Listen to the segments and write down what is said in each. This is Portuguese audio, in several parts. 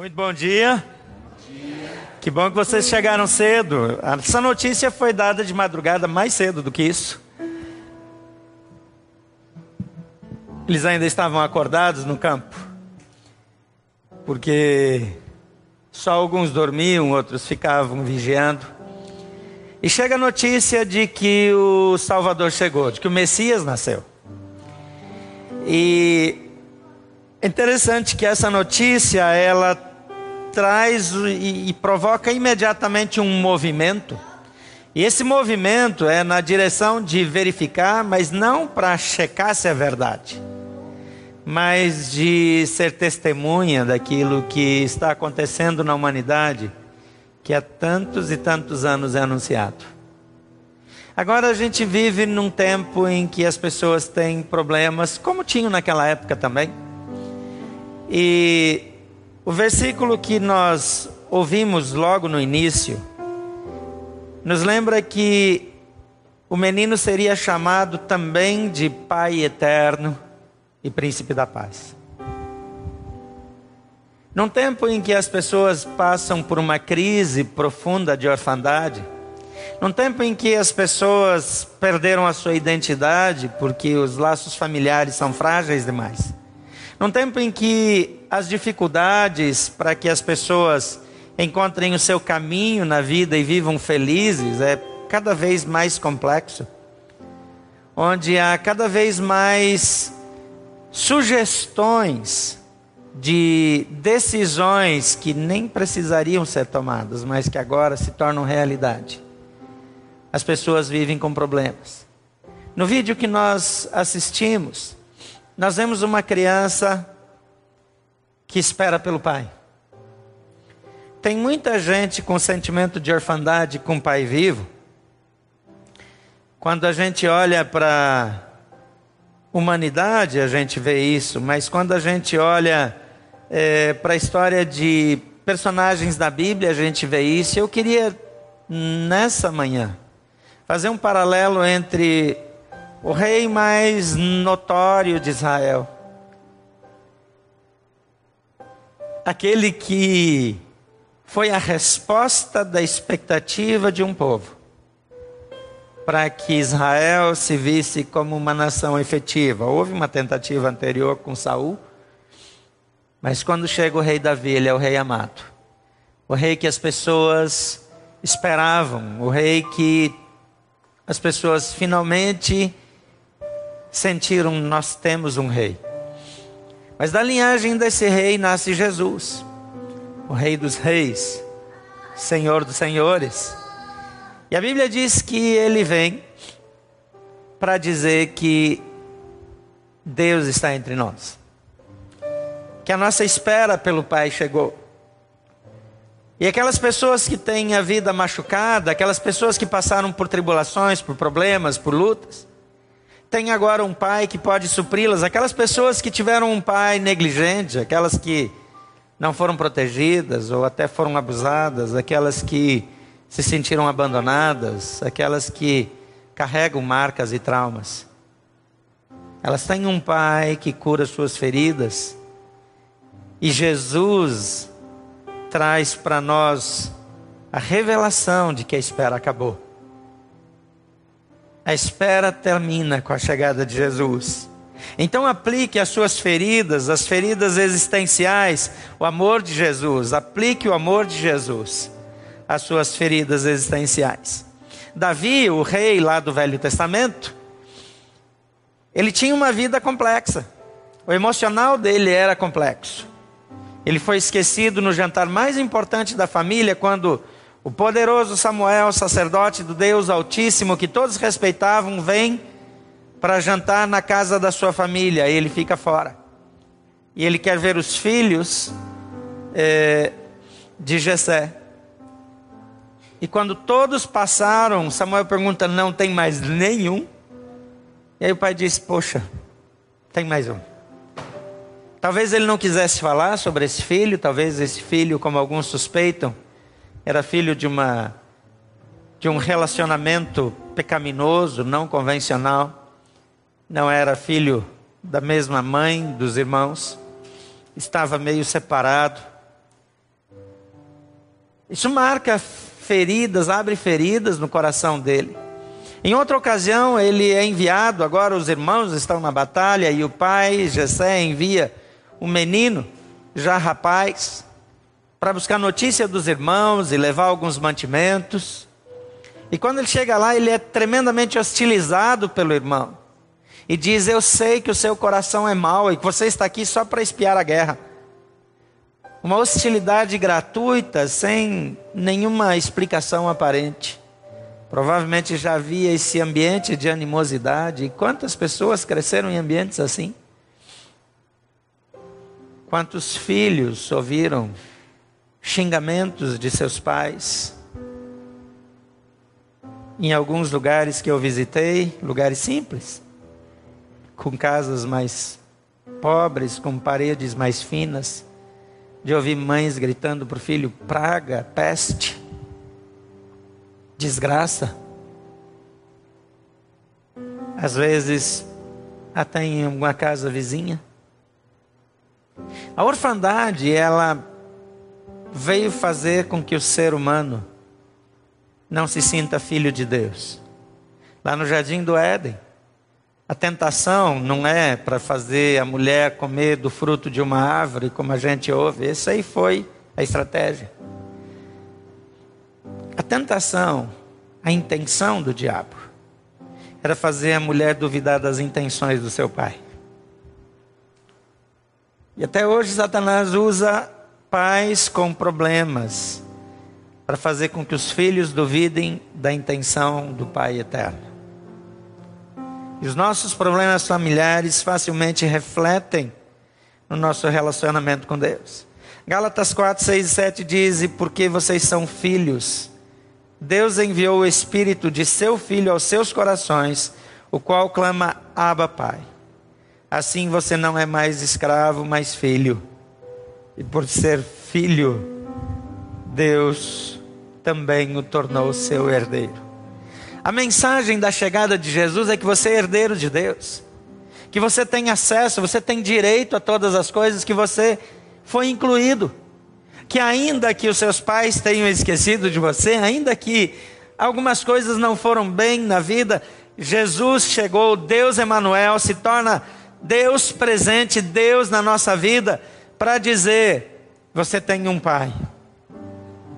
Muito bom dia. Que bom que vocês chegaram cedo. Essa notícia foi dada de madrugada mais cedo do que isso. Eles ainda estavam acordados no campo. Porque só alguns dormiam, outros ficavam vigiando. E chega a notícia de que o Salvador chegou, de que o Messias nasceu. E é interessante que essa notícia ela traz e, e provoca imediatamente um movimento. E esse movimento é na direção de verificar, mas não para checar se é verdade, mas de ser testemunha daquilo que está acontecendo na humanidade, que há tantos e tantos anos é anunciado. Agora a gente vive num tempo em que as pessoas têm problemas, como tinham naquela época também e o versículo que nós ouvimos logo no início nos lembra que o menino seria chamado também de Pai Eterno e Príncipe da Paz. Num tempo em que as pessoas passam por uma crise profunda de orfandade, num tempo em que as pessoas perderam a sua identidade porque os laços familiares são frágeis demais, num tempo em que as dificuldades para que as pessoas encontrem o seu caminho na vida e vivam felizes é cada vez mais complexo. Onde há cada vez mais sugestões de decisões que nem precisariam ser tomadas, mas que agora se tornam realidade. As pessoas vivem com problemas. No vídeo que nós assistimos, nós vemos uma criança que espera pelo pai. Tem muita gente com sentimento de orfandade com o pai vivo. Quando a gente olha para humanidade, a gente vê isso, mas quando a gente olha é, para a história de personagens da Bíblia, a gente vê isso. Eu queria, nessa manhã, fazer um paralelo entre o rei mais notório de Israel, aquele que foi a resposta da expectativa de um povo, para que Israel se visse como uma nação efetiva. Houve uma tentativa anterior com Saul, mas quando chega o rei Davi, ele é o rei amado. O rei que as pessoas esperavam, o rei que as pessoas finalmente sentiram: nós temos um rei. Mas da linhagem desse rei nasce Jesus, o Rei dos Reis, Senhor dos Senhores. E a Bíblia diz que ele vem para dizer que Deus está entre nós, que a nossa espera pelo Pai chegou. E aquelas pessoas que têm a vida machucada, aquelas pessoas que passaram por tribulações, por problemas, por lutas, tem agora um pai que pode supri-las. Aquelas pessoas que tiveram um pai negligente, aquelas que não foram protegidas ou até foram abusadas, aquelas que se sentiram abandonadas, aquelas que carregam marcas e traumas. Elas têm um pai que cura suas feridas. E Jesus traz para nós a revelação de que a espera acabou. A espera termina com a chegada de Jesus. Então aplique as suas feridas, as feridas existenciais, o amor de Jesus. Aplique o amor de Jesus às suas feridas existenciais. Davi, o rei lá do Velho Testamento, ele tinha uma vida complexa. O emocional dele era complexo. Ele foi esquecido no jantar mais importante da família quando o poderoso Samuel, sacerdote do Deus Altíssimo, que todos respeitavam, vem para jantar na casa da sua família. E ele fica fora. E ele quer ver os filhos é, de Jessé. E quando todos passaram, Samuel pergunta: não tem mais nenhum? E aí o pai diz: poxa, tem mais um. Talvez ele não quisesse falar sobre esse filho, talvez esse filho, como alguns suspeitam, era filho de uma de um relacionamento pecaminoso, não convencional. Não era filho da mesma mãe dos irmãos. Estava meio separado. Isso marca feridas, abre feridas no coração dele. Em outra ocasião, ele é enviado, agora os irmãos estão na batalha e o pai, Jessé, envia o menino, já rapaz, para buscar notícia dos irmãos e levar alguns mantimentos. E quando ele chega lá, ele é tremendamente hostilizado pelo irmão. E diz: Eu sei que o seu coração é mau e que você está aqui só para espiar a guerra. Uma hostilidade gratuita, sem nenhuma explicação aparente. Provavelmente já havia esse ambiente de animosidade. E quantas pessoas cresceram em ambientes assim? Quantos filhos ouviram xingamentos de seus pais? Em alguns lugares que eu visitei, lugares simples, com casas mais pobres, com paredes mais finas, de ouvir mães gritando para o filho: praga, peste, desgraça. Às vezes, até em uma casa vizinha. A orfandade, ela veio fazer com que o ser humano não se sinta filho de Deus. Lá no jardim do Éden, a tentação não é para fazer a mulher comer do fruto de uma árvore, como a gente ouve. Essa aí foi a estratégia. A tentação, a intenção do diabo, era fazer a mulher duvidar das intenções do seu pai. E até hoje Satanás usa pais com problemas para fazer com que os filhos duvidem da intenção do Pai eterno. E os nossos problemas familiares facilmente refletem no nosso relacionamento com Deus. Gálatas 4, 6 e 7 diz: E porque vocês são filhos, Deus enviou o Espírito de seu Filho aos seus corações, o qual clama: Abba, Pai. Assim você não é mais escravo, mas filho. E por ser filho, Deus também o tornou seu herdeiro. A mensagem da chegada de Jesus é que você é herdeiro de Deus, que você tem acesso, você tem direito a todas as coisas, que você foi incluído, que ainda que os seus pais tenham esquecido de você, ainda que algumas coisas não foram bem na vida, Jesus chegou, Deus Emanuel se torna Deus presente, Deus na nossa vida, para dizer: você tem um pai,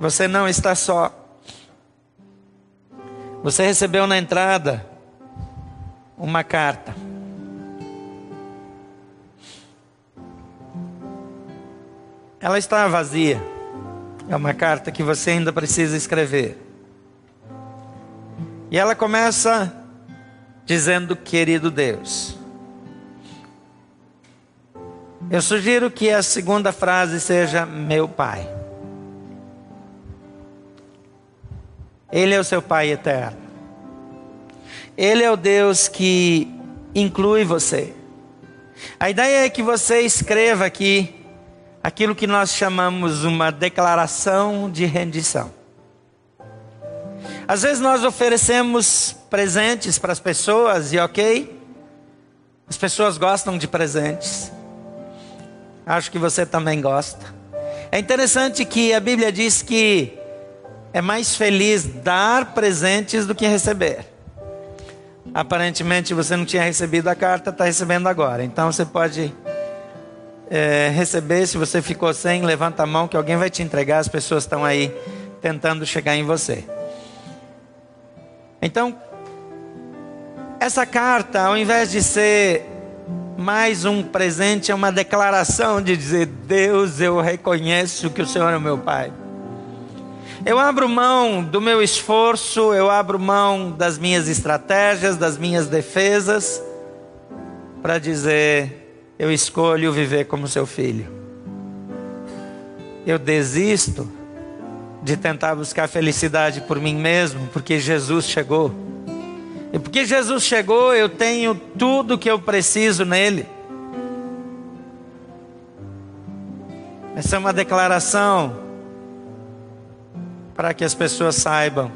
você não está só. Você recebeu na entrada uma carta. Ela está vazia. É uma carta que você ainda precisa escrever. E ela começa dizendo: Querido Deus. Eu sugiro que a segunda frase seja: Meu Pai. Ele é o seu Pai eterno. Ele é o Deus que inclui você. A ideia é que você escreva aqui aquilo que nós chamamos uma declaração de rendição. Às vezes nós oferecemos presentes para as pessoas e ok, as pessoas gostam de presentes. Acho que você também gosta. É interessante que a Bíblia diz que é mais feliz dar presentes do que receber. Aparentemente você não tinha recebido a carta, está recebendo agora. Então você pode é, receber. Se você ficou sem, levanta a mão que alguém vai te entregar. As pessoas estão aí tentando chegar em você. Então, essa carta, ao invés de ser mais um presente, é uma declaração de dizer: Deus, eu reconheço que o Senhor é meu Pai. Eu abro mão do meu esforço, eu abro mão das minhas estratégias, das minhas defesas, para dizer: eu escolho viver como seu filho. Eu desisto de tentar buscar felicidade por mim mesmo, porque Jesus chegou. E porque Jesus chegou, eu tenho tudo que eu preciso nele. Essa é uma declaração para que as pessoas saibam,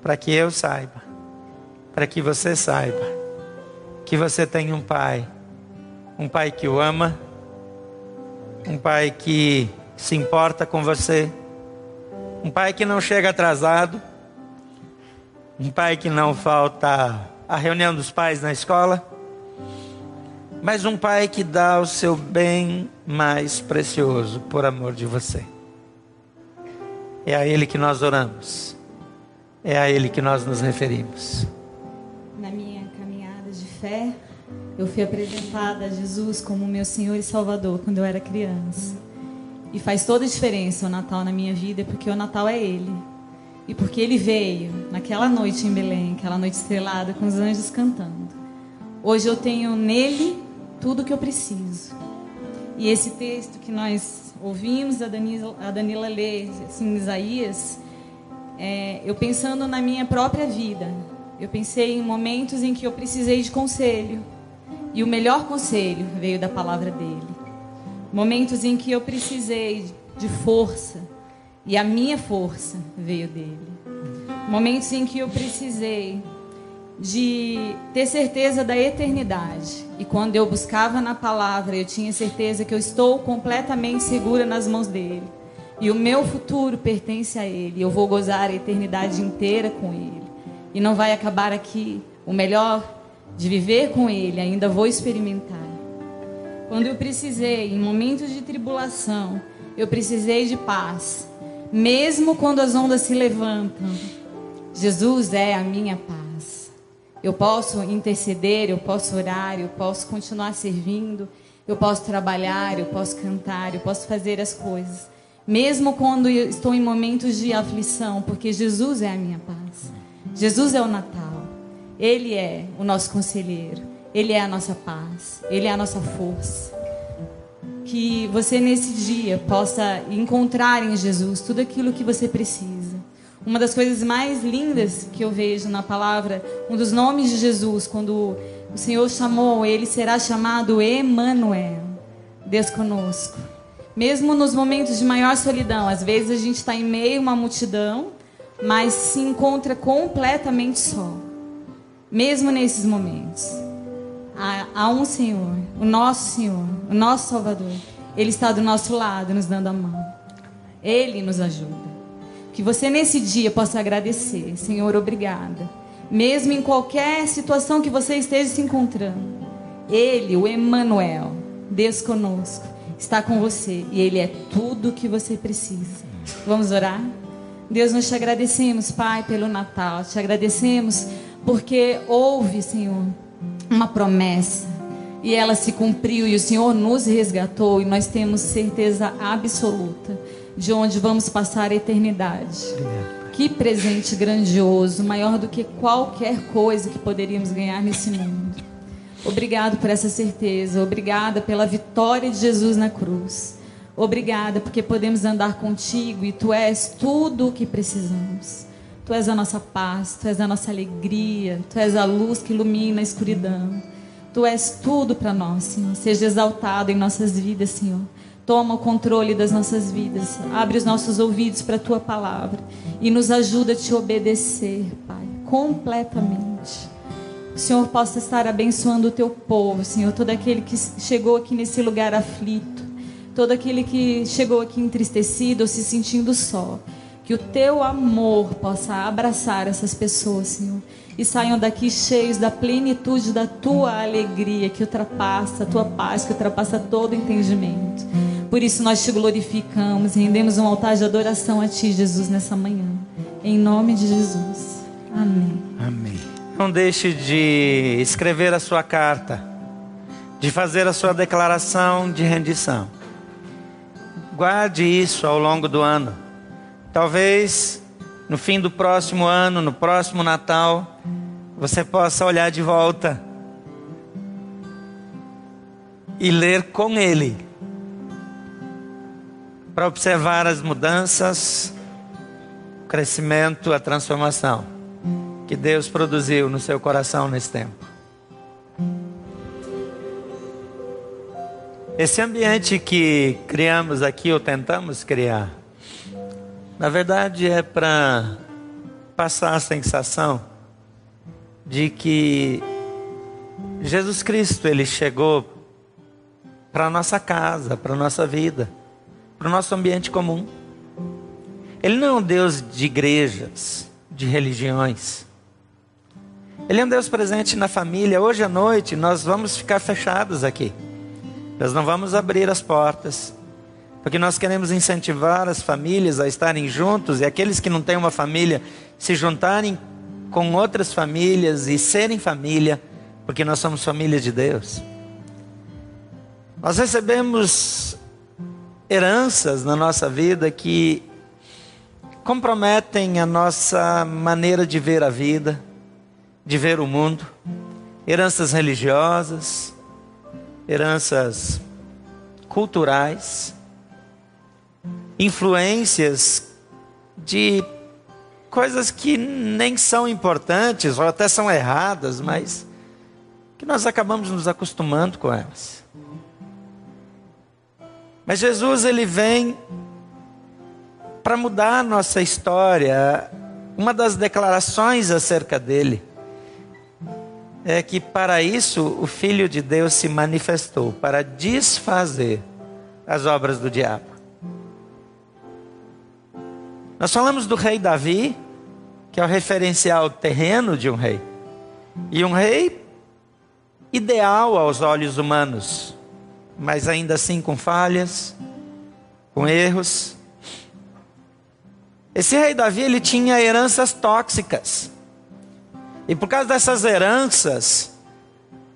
para que eu saiba, para que você saiba, que você tem um pai, um pai que o ama, um pai que se importa com você, um pai que não chega atrasado, um pai que não falta a reunião dos pais na escola, mas um pai que dá o seu bem mais precioso por amor de você. É a Ele que nós oramos, é a Ele que nós nos referimos. Na minha caminhada de fé, eu fui apresentada a Jesus como meu Senhor e Salvador quando eu era criança. E faz toda a diferença o Natal na minha vida, porque o Natal é Ele. E porque Ele veio naquela noite em Belém, aquela noite estrelada, com os anjos cantando. Hoje eu tenho nele tudo que eu preciso. E esse texto que nós ouvimos a Danila, a Danila ler, assim, Isaías, é, eu pensando na minha própria vida, eu pensei em momentos em que eu precisei de conselho. E o melhor conselho veio da palavra dele. Momentos em que eu precisei de força e a minha força veio dele. Momentos em que eu precisei de ter certeza da eternidade. E quando eu buscava na palavra, eu tinha certeza que eu estou completamente segura nas mãos dele. E o meu futuro pertence a ele. Eu vou gozar a eternidade inteira com ele. E não vai acabar aqui. O melhor de viver com ele, ainda vou experimentar. Quando eu precisei, em momentos de tribulação, eu precisei de paz. Mesmo quando as ondas se levantam, Jesus é a minha paz. Eu posso interceder, eu posso orar, eu posso continuar servindo, eu posso trabalhar, eu posso cantar, eu posso fazer as coisas. Mesmo quando estou em momentos de aflição, porque Jesus é a minha paz. Jesus é o Natal. Ele é o nosso conselheiro. Ele é a nossa paz, Ele é a nossa força. Que você nesse dia possa encontrar em Jesus tudo aquilo que você precisa. Uma das coisas mais lindas que eu vejo na palavra, um dos nomes de Jesus, quando o Senhor chamou, ele será chamado Emanuel, Deus conosco. Mesmo nos momentos de maior solidão, às vezes a gente está em meio a uma multidão, mas se encontra completamente só. Mesmo nesses momentos há, um Senhor, o nosso Senhor, o nosso Salvador. Ele está do nosso lado, nos dando a mão. Ele nos ajuda. Que você nesse dia possa agradecer, Senhor, obrigada. Mesmo em qualquer situação que você esteja se encontrando, Ele, o Emmanuel, Deus conosco, está com você e Ele é tudo o que você precisa. Vamos orar? Deus, nós te agradecemos, Pai, pelo Natal. Te agradecemos porque houve, Senhor, uma promessa e ela se cumpriu e o Senhor nos resgatou e nós temos certeza absoluta de onde vamos passar a eternidade. Que presente grandioso, maior do que qualquer coisa que poderíamos ganhar nesse mundo. Obrigado por essa certeza, obrigada pela vitória de Jesus na cruz. Obrigada porque podemos andar contigo e tu és tudo o que precisamos. Tu és a nossa paz, Tu és a nossa alegria, Tu és a luz que ilumina a escuridão. Tu és tudo para nós, Senhor. Seja exaltado em nossas vidas, Senhor. Toma o controle das nossas vidas. Abre os nossos ouvidos para a Tua palavra e nos ajuda a Te obedecer, Pai, completamente. O Senhor possa estar abençoando o Teu povo, Senhor. Todo aquele que chegou aqui nesse lugar aflito, todo aquele que chegou aqui entristecido ou se sentindo só. Que o teu amor possa abraçar essas pessoas, Senhor. E saiam daqui cheios da plenitude da tua alegria, que ultrapassa a tua paz, que ultrapassa todo entendimento. Por isso nós te glorificamos e rendemos um altar de adoração a ti, Jesus, nessa manhã. Em nome de Jesus. Amém. Amém. Não deixe de escrever a sua carta, de fazer a sua declaração de rendição. Guarde isso ao longo do ano. Talvez no fim do próximo ano, no próximo Natal, você possa olhar de volta e ler com Ele, para observar as mudanças, o crescimento, a transformação que Deus produziu no seu coração nesse tempo. Esse ambiente que criamos aqui, ou tentamos criar, na verdade, é para passar a sensação de que Jesus Cristo ele chegou para nossa casa, para nossa vida, para o nosso ambiente comum. Ele não é um Deus de igrejas, de religiões. Ele é um Deus presente na família. Hoje à noite nós vamos ficar fechados aqui. Nós não vamos abrir as portas. Porque nós queremos incentivar as famílias a estarem juntos e aqueles que não têm uma família se juntarem com outras famílias e serem família, porque nós somos família de Deus. Nós recebemos heranças na nossa vida que comprometem a nossa maneira de ver a vida, de ver o mundo, heranças religiosas, heranças culturais, influências de coisas que nem são importantes ou até são erradas, mas que nós acabamos nos acostumando com elas. Mas Jesus ele vem para mudar nossa história. Uma das declarações acerca dele é que para isso o Filho de Deus se manifestou para desfazer as obras do diabo. Nós falamos do rei Davi, que é o referencial terreno de um rei, e um rei ideal aos olhos humanos, mas ainda assim com falhas, com erros. Esse rei Davi ele tinha heranças tóxicas. E por causa dessas heranças,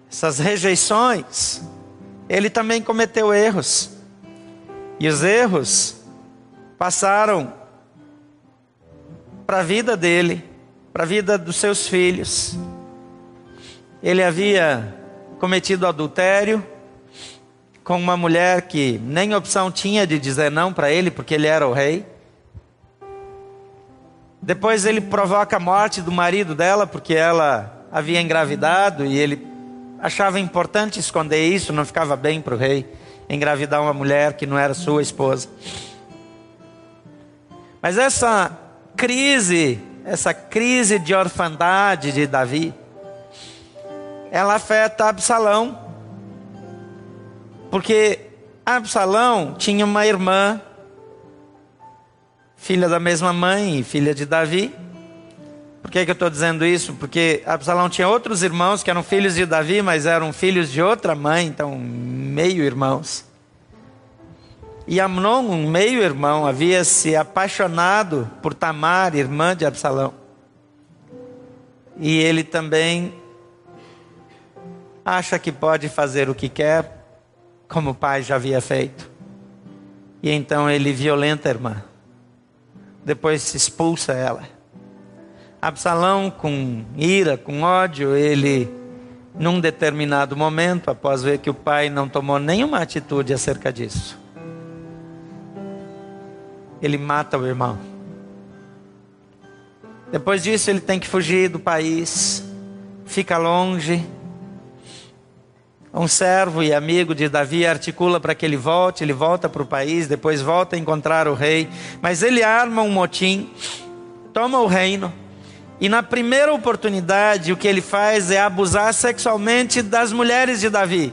essas rejeições, ele também cometeu erros. E os erros passaram para a vida dele, para a vida dos seus filhos. Ele havia cometido adultério com uma mulher que nem opção tinha de dizer não para ele, porque ele era o rei. Depois ele provoca a morte do marido dela, porque ela havia engravidado e ele achava importante esconder isso, não ficava bem para o rei engravidar uma mulher que não era sua esposa. Mas essa crise, essa crise de orfandade de Davi, ela afeta Absalão, porque Absalão tinha uma irmã filha da mesma mãe e filha de Davi. Por que, que eu estou dizendo isso? Porque Absalão tinha outros irmãos que eram filhos de Davi, mas eram filhos de outra mãe, então meio irmãos. E Amnon, um meio irmão, havia se apaixonado por Tamar, irmã de Absalão. E ele também acha que pode fazer o que quer, como o pai já havia feito. E então ele violenta a irmã depois se expulsa ela. Absalão, com ira, com ódio, ele, num determinado momento, após ver que o pai não tomou nenhuma atitude acerca disso, ele mata o irmão. Depois disso, ele tem que fugir do país, fica longe. Um servo e amigo de Davi articula para que ele volte, ele volta para o país, depois volta a encontrar o rei, mas ele arma um motim, toma o reino, e na primeira oportunidade o que ele faz é abusar sexualmente das mulheres de Davi.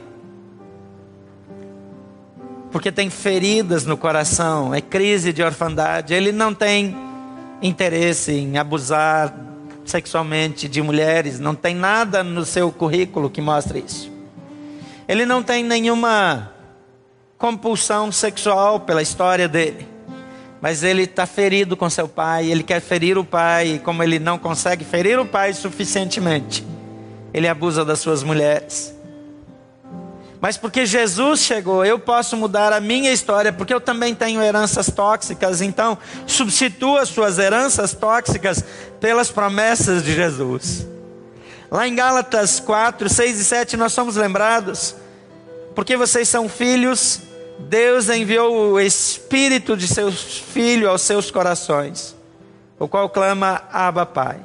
Porque tem feridas no coração, é crise de orfandade, ele não tem interesse em abusar sexualmente de mulheres, não tem nada no seu currículo que mostre isso. Ele não tem nenhuma compulsão sexual pela história dele. Mas ele está ferido com seu pai, ele quer ferir o pai, e como ele não consegue ferir o pai suficientemente, ele abusa das suas mulheres. Mas porque Jesus chegou, eu posso mudar a minha história, porque eu também tenho heranças tóxicas. Então, substitua suas heranças tóxicas pelas promessas de Jesus. Lá em Gálatas 4, 6 e 7, nós somos lembrados, porque vocês são filhos, Deus enviou o Espírito de seu Filho aos seus corações, o qual clama, Abba Pai.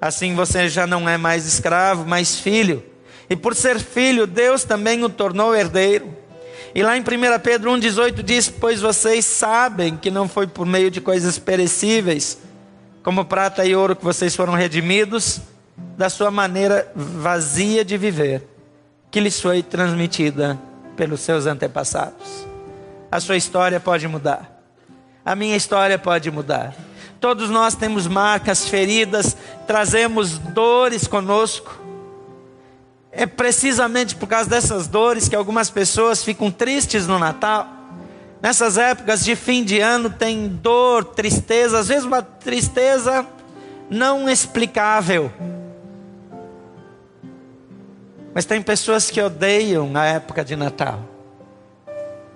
Assim você já não é mais escravo, mas filho. E por ser filho, Deus também o tornou herdeiro. E lá em 1 Pedro 1,18 diz: Pois vocês sabem que não foi por meio de coisas perecíveis, como prata e ouro, que vocês foram redimidos da sua maneira vazia de viver, que lhes foi transmitida pelos seus antepassados. a sua história pode mudar. A minha história pode mudar. Todos nós temos marcas, feridas, trazemos dores conosco. É precisamente por causa dessas dores que algumas pessoas ficam tristes no Natal. Nessas épocas de fim de ano tem dor, tristeza, às vezes uma tristeza não explicável. Mas tem pessoas que odeiam a época de Natal,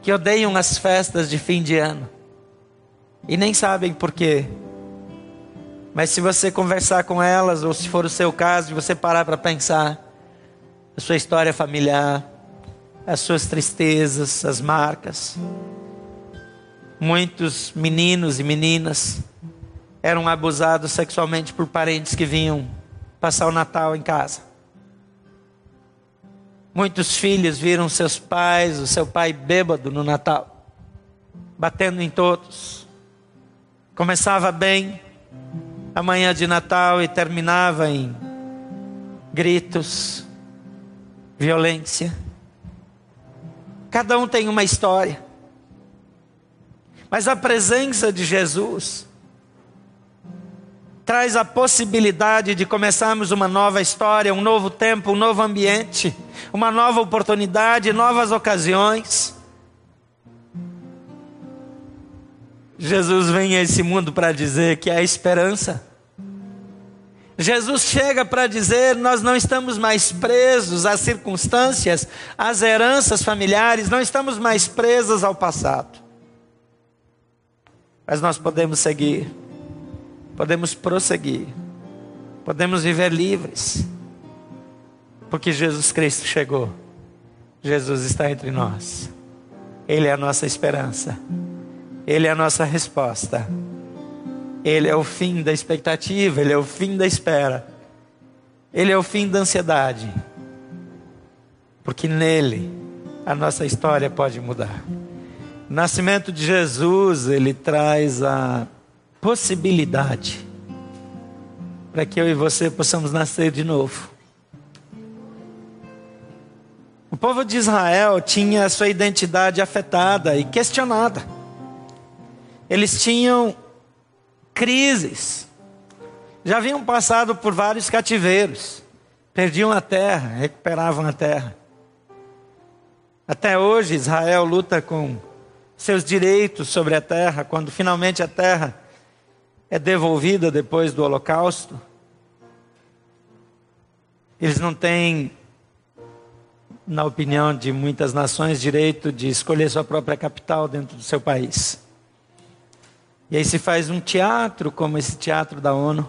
que odeiam as festas de fim de ano, e nem sabem por quê. Mas se você conversar com elas, ou se for o seu caso, de você parar para pensar, a sua história familiar, as suas tristezas, as marcas. Muitos meninos e meninas eram abusados sexualmente por parentes que vinham passar o Natal em casa. Muitos filhos viram seus pais, o seu pai bêbado no Natal, batendo em todos. Começava bem a manhã de Natal e terminava em gritos, violência. Cada um tem uma história. Mas a presença de Jesus traz a possibilidade de começarmos uma nova história, um novo tempo, um novo ambiente, uma nova oportunidade, novas ocasiões. Jesus vem a esse mundo para dizer que há esperança. Jesus chega para dizer: nós não estamos mais presos às circunstâncias, às heranças familiares, não estamos mais presos ao passado. Mas nós podemos seguir, podemos prosseguir, podemos viver livres, porque Jesus Cristo chegou, Jesus está entre nós, Ele é a nossa esperança, Ele é a nossa resposta. Ele é o fim da expectativa, ele é o fim da espera. Ele é o fim da ansiedade. Porque nele a nossa história pode mudar. O nascimento de Jesus, ele traz a possibilidade para que eu e você possamos nascer de novo. O povo de Israel tinha sua identidade afetada e questionada. Eles tinham crises. Já haviam passado por vários cativeiros, perdiam a terra, recuperavam a terra. Até hoje, Israel luta com seus direitos sobre a terra, quando finalmente a terra é devolvida depois do Holocausto. Eles não têm, na opinião de muitas nações, direito de escolher sua própria capital dentro do seu país. E aí se faz um teatro, como esse teatro da ONU,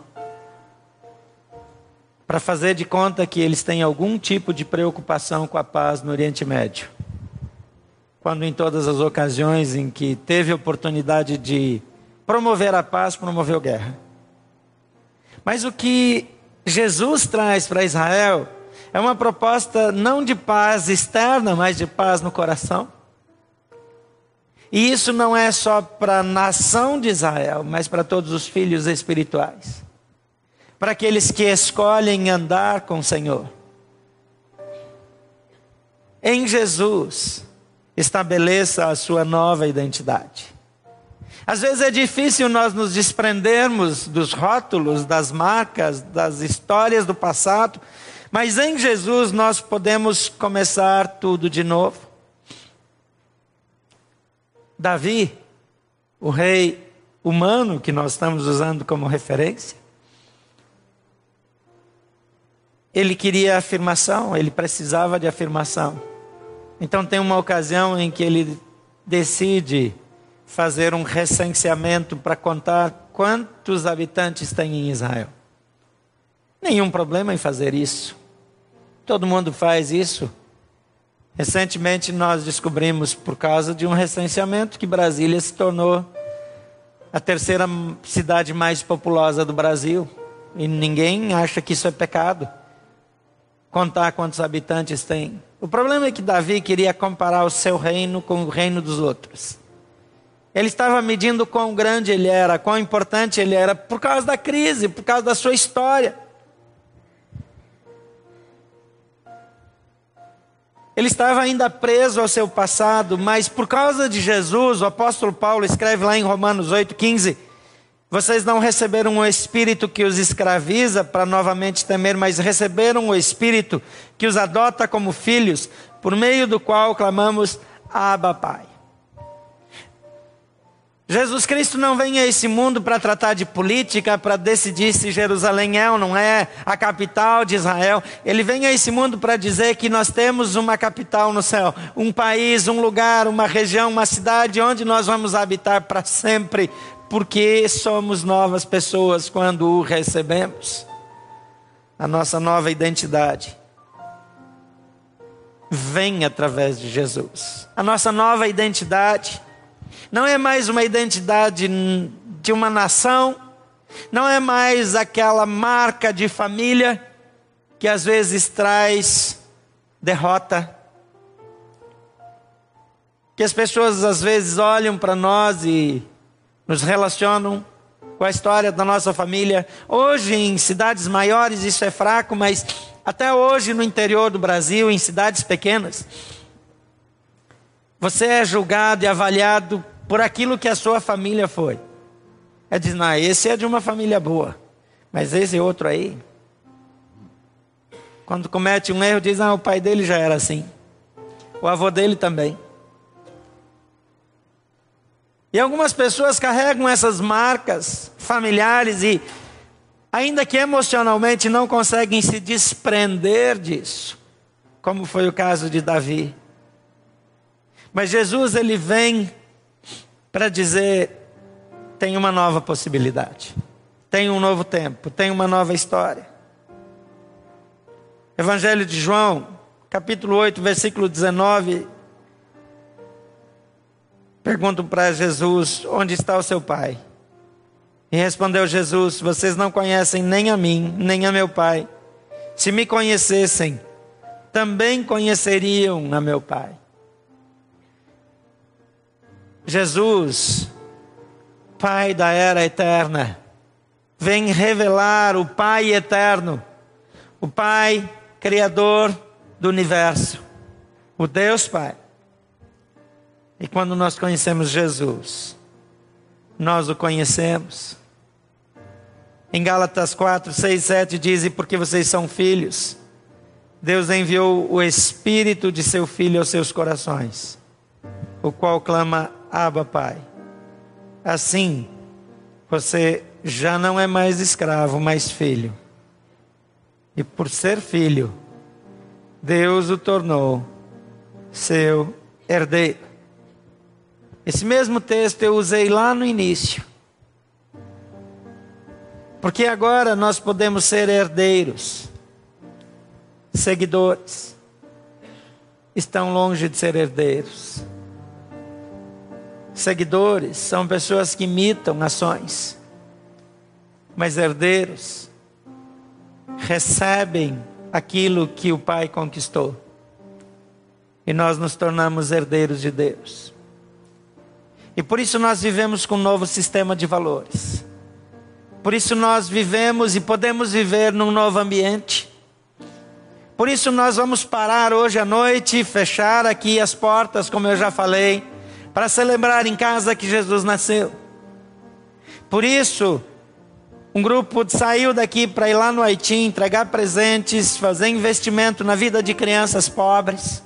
para fazer de conta que eles têm algum tipo de preocupação com a paz no Oriente Médio. Quando em todas as ocasiões em que teve oportunidade de promover a paz, promoveu guerra. Mas o que Jesus traz para Israel é uma proposta não de paz externa, mas de paz no coração. E isso não é só para a nação de Israel, mas para todos os filhos espirituais. Para aqueles que escolhem andar com o Senhor. Em Jesus, estabeleça a sua nova identidade. Às vezes é difícil nós nos desprendermos dos rótulos, das marcas, das histórias do passado, mas em Jesus nós podemos começar tudo de novo. Davi, o rei humano que nós estamos usando como referência, ele queria afirmação, ele precisava de afirmação. Então tem uma ocasião em que ele decide fazer um recenseamento para contar quantos habitantes tem em Israel. Nenhum problema em fazer isso. Todo mundo faz isso. Recentemente nós descobrimos, por causa de um recenseamento, que Brasília se tornou a terceira cidade mais populosa do Brasil. E ninguém acha que isso é pecado. Contar quantos habitantes tem. O problema é que Davi queria comparar o seu reino com o reino dos outros. Ele estava medindo quão grande ele era, quão importante ele era, por causa da crise, por causa da sua história. Ele estava ainda preso ao seu passado, mas por causa de Jesus, o apóstolo Paulo escreve lá em Romanos 8,15: Vocês não receberam o espírito que os escraviza para novamente temer, mas receberam o espírito que os adota como filhos, por meio do qual clamamos: Abba, Pai. Jesus Cristo não vem a esse mundo para tratar de política, para decidir se Jerusalém é ou não é a capital de Israel. Ele vem a esse mundo para dizer que nós temos uma capital no céu, um país, um lugar, uma região, uma cidade onde nós vamos habitar para sempre, porque somos novas pessoas quando o recebemos. A nossa nova identidade vem através de Jesus. A nossa nova identidade não é mais uma identidade de uma nação, não é mais aquela marca de família que às vezes traz derrota. Que as pessoas às vezes olham para nós e nos relacionam com a história da nossa família. Hoje, em cidades maiores, isso é fraco, mas até hoje no interior do Brasil, em cidades pequenas, você é julgado e avaliado por aquilo que a sua família foi. É dizer, não, esse é de uma família boa, mas esse outro aí. Quando comete um erro, diz, ah, o pai dele já era assim. O avô dele também. E algumas pessoas carregam essas marcas familiares e, ainda que emocionalmente, não conseguem se desprender disso, como foi o caso de Davi. Mas Jesus, ele vem para dizer: tem uma nova possibilidade, tem um novo tempo, tem uma nova história. Evangelho de João, capítulo 8, versículo 19. Perguntam para Jesus: onde está o seu pai? E respondeu Jesus: Vocês não conhecem nem a mim, nem a meu pai. Se me conhecessem, também conheceriam a meu pai. Jesus, Pai da era eterna, vem revelar o Pai eterno, o Pai Criador do universo, o Deus Pai. E quando nós conhecemos Jesus, nós o conhecemos. Em Gálatas 4, 6, 7 diz: E porque vocês são filhos, Deus enviou o Espírito de seu Filho aos seus corações, o qual clama: Abba, Pai. Assim, você já não é mais escravo, mas filho. E por ser filho, Deus o tornou seu herdeiro. Esse mesmo texto eu usei lá no início. Porque agora nós podemos ser herdeiros, seguidores. Estão longe de ser herdeiros. Seguidores são pessoas que imitam ações, mas herdeiros recebem aquilo que o Pai conquistou. E nós nos tornamos herdeiros de Deus. E por isso nós vivemos com um novo sistema de valores. Por isso nós vivemos e podemos viver num novo ambiente. Por isso nós vamos parar hoje à noite, fechar aqui as portas, como eu já falei para celebrar em casa que Jesus nasceu. Por isso, um grupo saiu daqui para ir lá no Haiti entregar presentes, fazer investimento na vida de crianças pobres,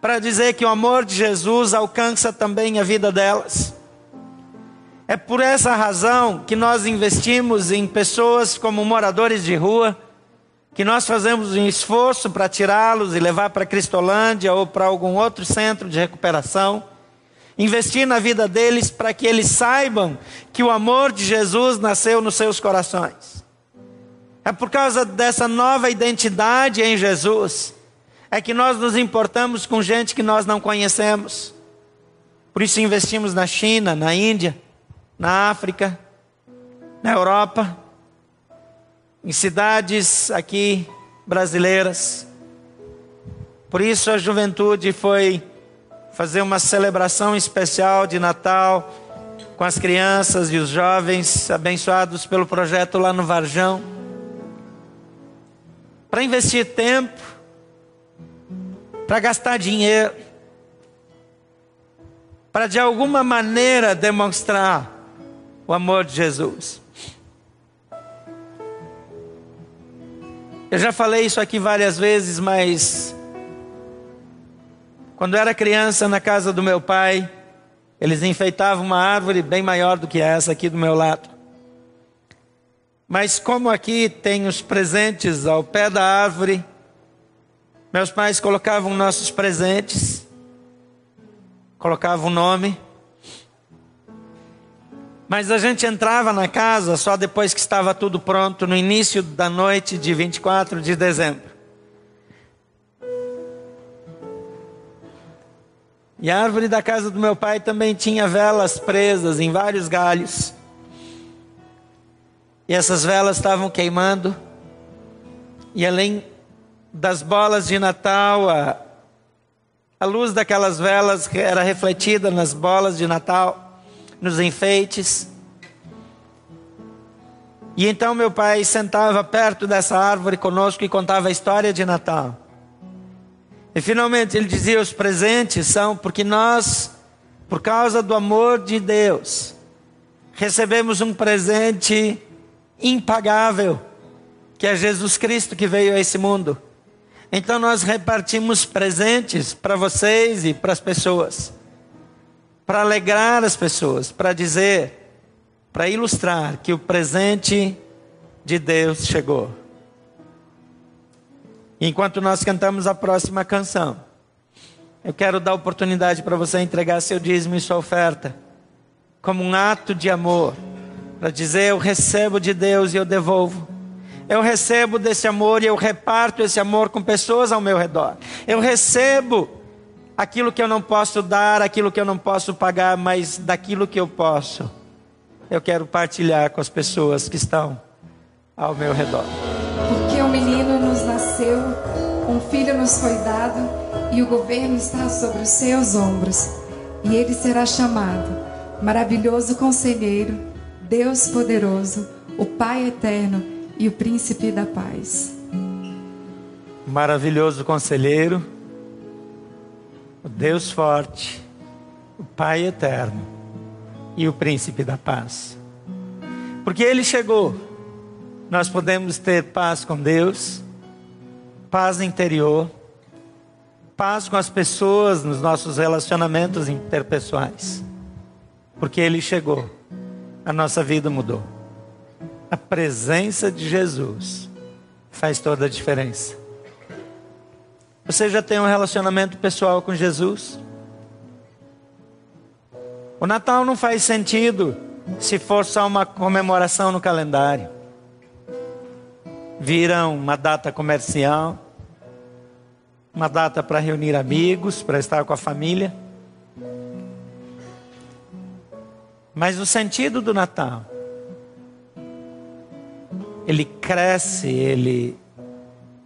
para dizer que o amor de Jesus alcança também a vida delas. É por essa razão que nós investimos em pessoas como moradores de rua, que nós fazemos um esforço para tirá-los e levar para Cristolândia ou para algum outro centro de recuperação investir na vida deles para que eles saibam que o amor de Jesus nasceu nos seus corações. É por causa dessa nova identidade em Jesus é que nós nos importamos com gente que nós não conhecemos. Por isso investimos na China, na Índia, na África, na Europa, em cidades aqui brasileiras. Por isso a juventude foi fazer uma celebração especial de Natal com as crianças e os jovens abençoados pelo projeto lá no Varjão. Para investir tempo, para gastar dinheiro, para de alguma maneira demonstrar o amor de Jesus. Eu já falei isso aqui várias vezes, mas quando era criança na casa do meu pai, eles enfeitavam uma árvore bem maior do que essa aqui do meu lado. Mas como aqui tem os presentes ao pé da árvore, meus pais colocavam nossos presentes, colocavam o nome. Mas a gente entrava na casa só depois que estava tudo pronto, no início da noite de 24 de dezembro. E a árvore da casa do meu pai também tinha velas presas em vários galhos. E essas velas estavam queimando. E além das bolas de Natal, a, a luz daquelas velas era refletida nas bolas de Natal nos enfeites. E então meu pai sentava perto dessa árvore conosco e contava a história de Natal. E finalmente ele dizia: os presentes são porque nós, por causa do amor de Deus, recebemos um presente impagável, que é Jesus Cristo que veio a esse mundo. Então nós repartimos presentes para vocês e para as pessoas para alegrar as pessoas, para dizer, para ilustrar que o presente de Deus chegou. Enquanto nós cantamos a próxima canção, eu quero dar oportunidade para você entregar seu dízimo e sua oferta, como um ato de amor, para dizer: Eu recebo de Deus e eu devolvo. Eu recebo desse amor e eu reparto esse amor com pessoas ao meu redor. Eu recebo aquilo que eu não posso dar, aquilo que eu não posso pagar, mas daquilo que eu posso, eu quero partilhar com as pessoas que estão ao meu redor. Nasceu, um filho nos foi dado, e o governo está sobre os seus ombros, e ele será chamado Maravilhoso Conselheiro, Deus Poderoso, o Pai Eterno e o Príncipe da Paz. Maravilhoso Conselheiro, o Deus forte, o Pai eterno e o príncipe da paz. Porque ele chegou, nós podemos ter paz com Deus, paz interior, paz com as pessoas nos nossos relacionamentos interpessoais. Porque ele chegou, a nossa vida mudou. A presença de Jesus faz toda a diferença. Você já tem um relacionamento pessoal com Jesus? O Natal não faz sentido se for só uma comemoração no calendário. Vira uma data comercial, uma data para reunir amigos, para estar com a família. Mas o sentido do Natal, ele cresce, ele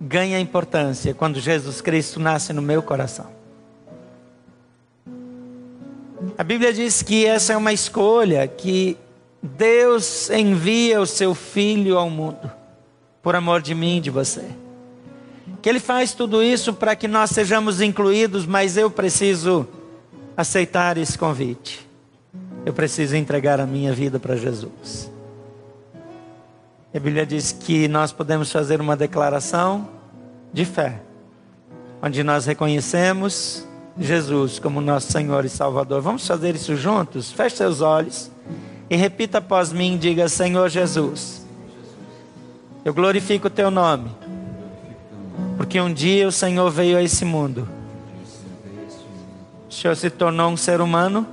ganha importância quando Jesus Cristo nasce no meu coração. A Bíblia diz que essa é uma escolha que Deus envia o seu filho ao mundo por amor de mim e de você. Que ele faz tudo isso para que nós sejamos incluídos, mas eu preciso aceitar esse convite. Eu preciso entregar a minha vida para Jesus. A Bíblia diz que nós podemos fazer uma declaração de fé, onde nós reconhecemos Jesus como nosso Senhor e Salvador. Vamos fazer isso juntos? Feche seus olhos e repita após mim: diga, Senhor Jesus, eu glorifico o teu nome, porque um dia o Senhor veio a esse mundo. O Senhor se tornou um ser humano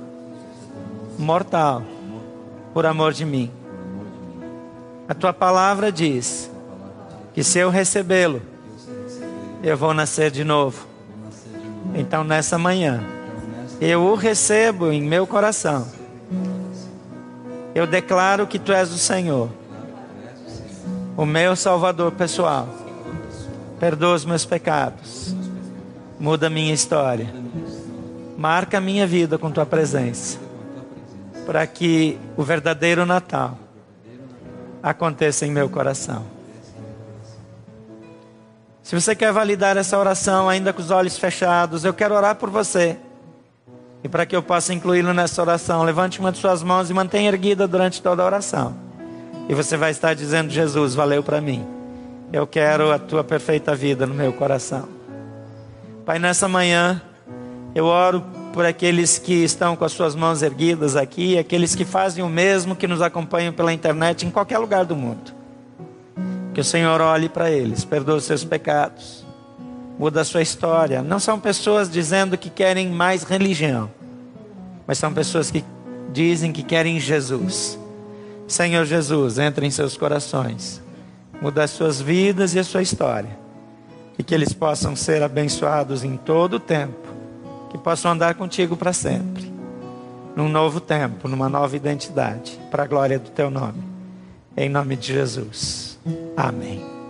mortal por amor de mim. A tua palavra diz que se eu recebê-lo, eu vou nascer de novo. Então nessa manhã, eu o recebo em meu coração. Eu declaro que tu és o Senhor, o meu Salvador pessoal. Perdoa os meus pecados, muda a minha história, marca a minha vida com tua presença, para que o verdadeiro Natal aconteça em meu coração. Se você quer validar essa oração ainda com os olhos fechados, eu quero orar por você. E para que eu possa incluí-lo nessa oração, levante uma de suas mãos e mantenha erguida durante toda a oração. E você vai estar dizendo: Jesus, valeu para mim. Eu quero a tua perfeita vida no meu coração. Pai, nessa manhã, eu oro por aqueles que estão com as suas mãos erguidas aqui, aqueles que fazem o mesmo, que nos acompanham pela internet em qualquer lugar do mundo. Que o Senhor olhe para eles, perdoe os seus pecados, muda a sua história. Não são pessoas dizendo que querem mais religião, mas são pessoas que dizem que querem Jesus. Senhor Jesus, entre em seus corações, muda as suas vidas e a sua história, e que eles possam ser abençoados em todo o tempo, que possam andar contigo para sempre, num novo tempo, numa nova identidade, para a glória do teu nome. Em nome de Jesus. Amém.